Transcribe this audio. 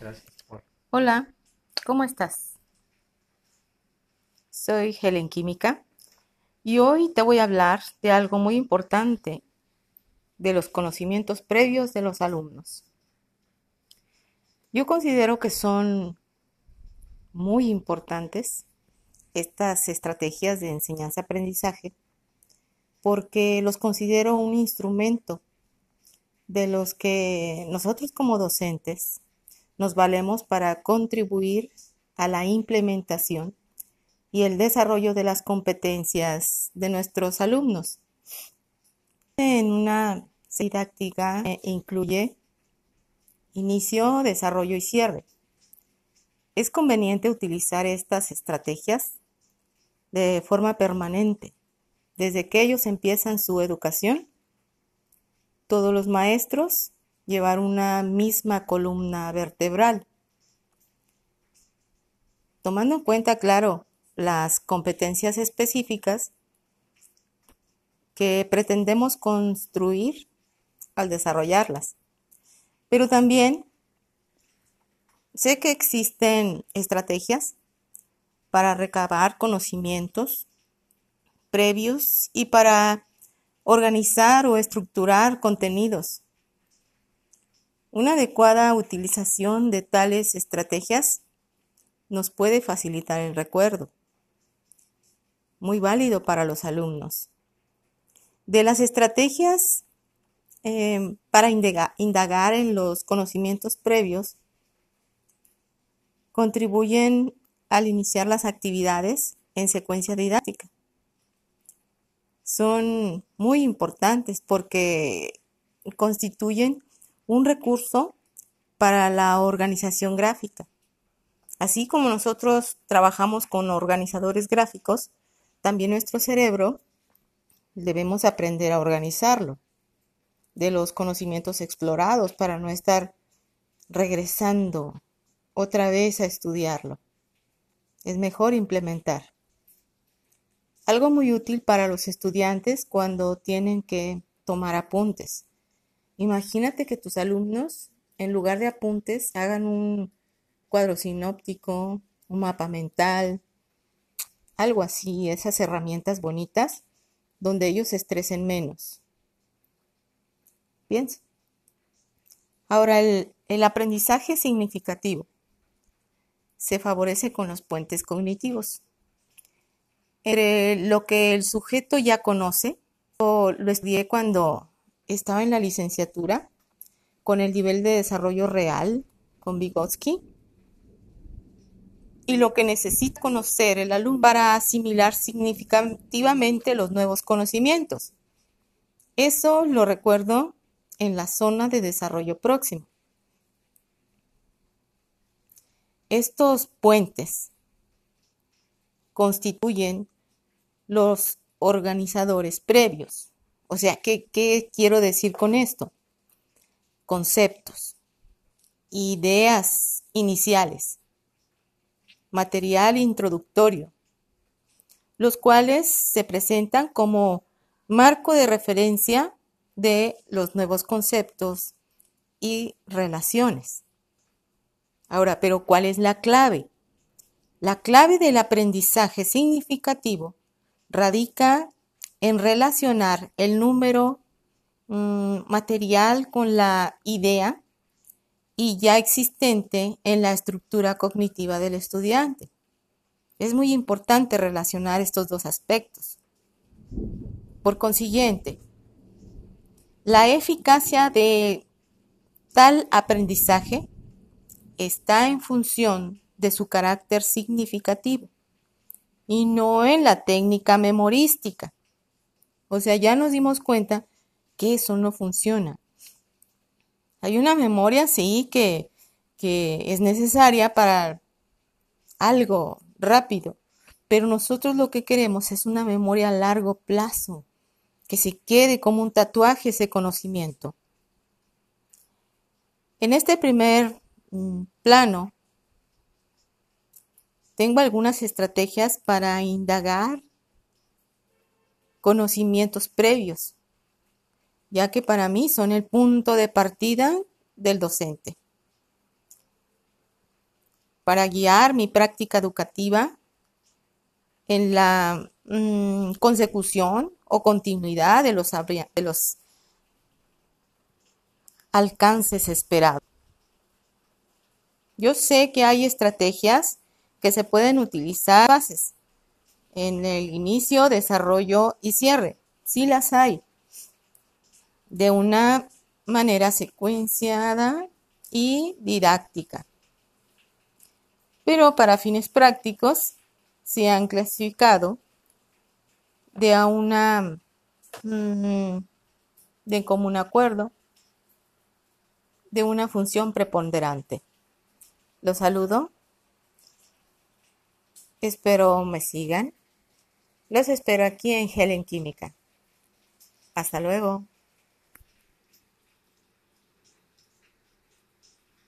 Gracias. Hola, ¿cómo estás? Soy Helen Química y hoy te voy a hablar de algo muy importante, de los conocimientos previos de los alumnos. Yo considero que son muy importantes estas estrategias de enseñanza-aprendizaje porque los considero un instrumento de los que nosotros como docentes nos valemos para contribuir a la implementación y el desarrollo de las competencias de nuestros alumnos. En una didáctica eh, incluye inicio, desarrollo y cierre. Es conveniente utilizar estas estrategias de forma permanente, desde que ellos empiezan su educación. Todos los maestros llevar una misma columna vertebral. Tomando en cuenta, claro, las competencias específicas que pretendemos construir al desarrollarlas. Pero también sé que existen estrategias para recabar conocimientos previos y para organizar o estructurar contenidos una adecuada utilización de tales estrategias nos puede facilitar el recuerdo. Muy válido para los alumnos. De las estrategias em, para indagar en los conocimientos previos, contribuyen al iniciar las actividades en secuencia didáctica. Son muy importantes porque constituyen un recurso para la organización gráfica. Así como nosotros trabajamos con organizadores gráficos, también nuestro cerebro debemos aprender a organizarlo de los conocimientos explorados para no estar regresando otra vez a estudiarlo. Es mejor implementar. Algo muy útil para los estudiantes cuando tienen que tomar apuntes. Imagínate que tus alumnos, en lugar de apuntes, hagan un cuadro sinóptico, un mapa mental, algo así, esas herramientas bonitas donde ellos se estresen menos. Piensa. Ahora, el, aprendizaje significativo se favorece con los puentes cognitivos. lo que el sujeto ya conoce, o lo estudié cuando estaba en la licenciatura con el nivel de desarrollo real con Vygotsky y lo que necesita conocer el alumno para asimilar significativamente los nuevos conocimientos. Eso lo recuerdo en la zona de desarrollo próximo. Estos puentes constituyen los organizadores previos o sea, ¿qué, quiero decir con esto? Conceptos, ideas iniciales, material introductorio, los cuales se presentan como marco de referencia de los nuevos conceptos y relaciones. Ahora, pero ¿cuál es la clave? La clave del aprendizaje significativo radica en relacionar el número mm, material con la idea y ya existente en la estructura cognitiva del estudiante. Es muy importante relacionar estos dos aspectos. Por consiguiente, la eficacia de tal aprendizaje está en función de su carácter significativo y no en la técnica memorística. O sea, ya nos dimos cuenta que eso no funciona. Hay una memoria, sí, que, que es necesaria para algo rápido, pero nosotros lo que queremos es una memoria a largo plazo, que se quede como un tatuaje ese conocimiento. En este primer mm, plano, tengo algunas estrategias para indagar conocimientos previos, ya que para mí son el punto de partida del docente. para guiar mi práctica educativa en la mm, consecución o continuidad de los, de los alcances esperados. Yo sé que hay estrategias que se pueden utilizar en el inicio, desarrollo y cierre. Sí las hay. De una manera secuenciada y didáctica. Pero para fines prácticos se han clasificado de a una mm, de común acuerdo de una función preponderante. Los saludo. Espero me sigan. Los espero aquí en Helen Química. Hasta luego.